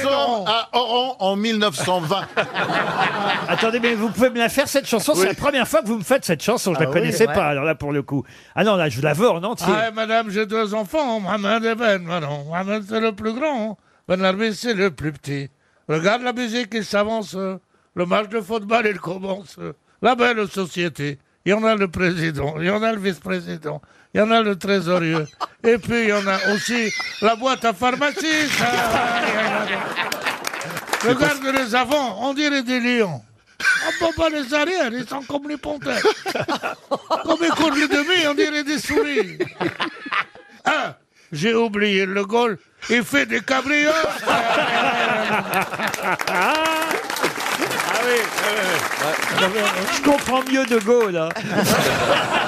à Oran en 1920. Attendez, mais vous pouvez me la faire cette chanson C'est Oui. la première fois que vous me faites cette chanson. Je la Ah oui, connaissais ouais. pas. Alors là, pour le coup. Ah non, là, je la veux en entier. Ah, madame, j'ai deux enfants. Mohamed et Ben. Maintenant, Mohamed, c'est le plus grand. Ben Arbi, c'est le plus petit. Regarde la musique qui s'avance. Le match de football, il commence. La belle société. Il y en a le président, il y en a le vice-président, il y en a le trésorier. Et puis, il y en a aussi la boîte à pharmacie. ça. Regarde les avant, on dirait des lions. On peut pas les arrière, ils sont comme les panthères. Comme ils courent les demi, on dirait des souris. Ah, j'ai oublié le Gaulle, il fait des cabrioles. Je comprends mieux De Gaulle. hein.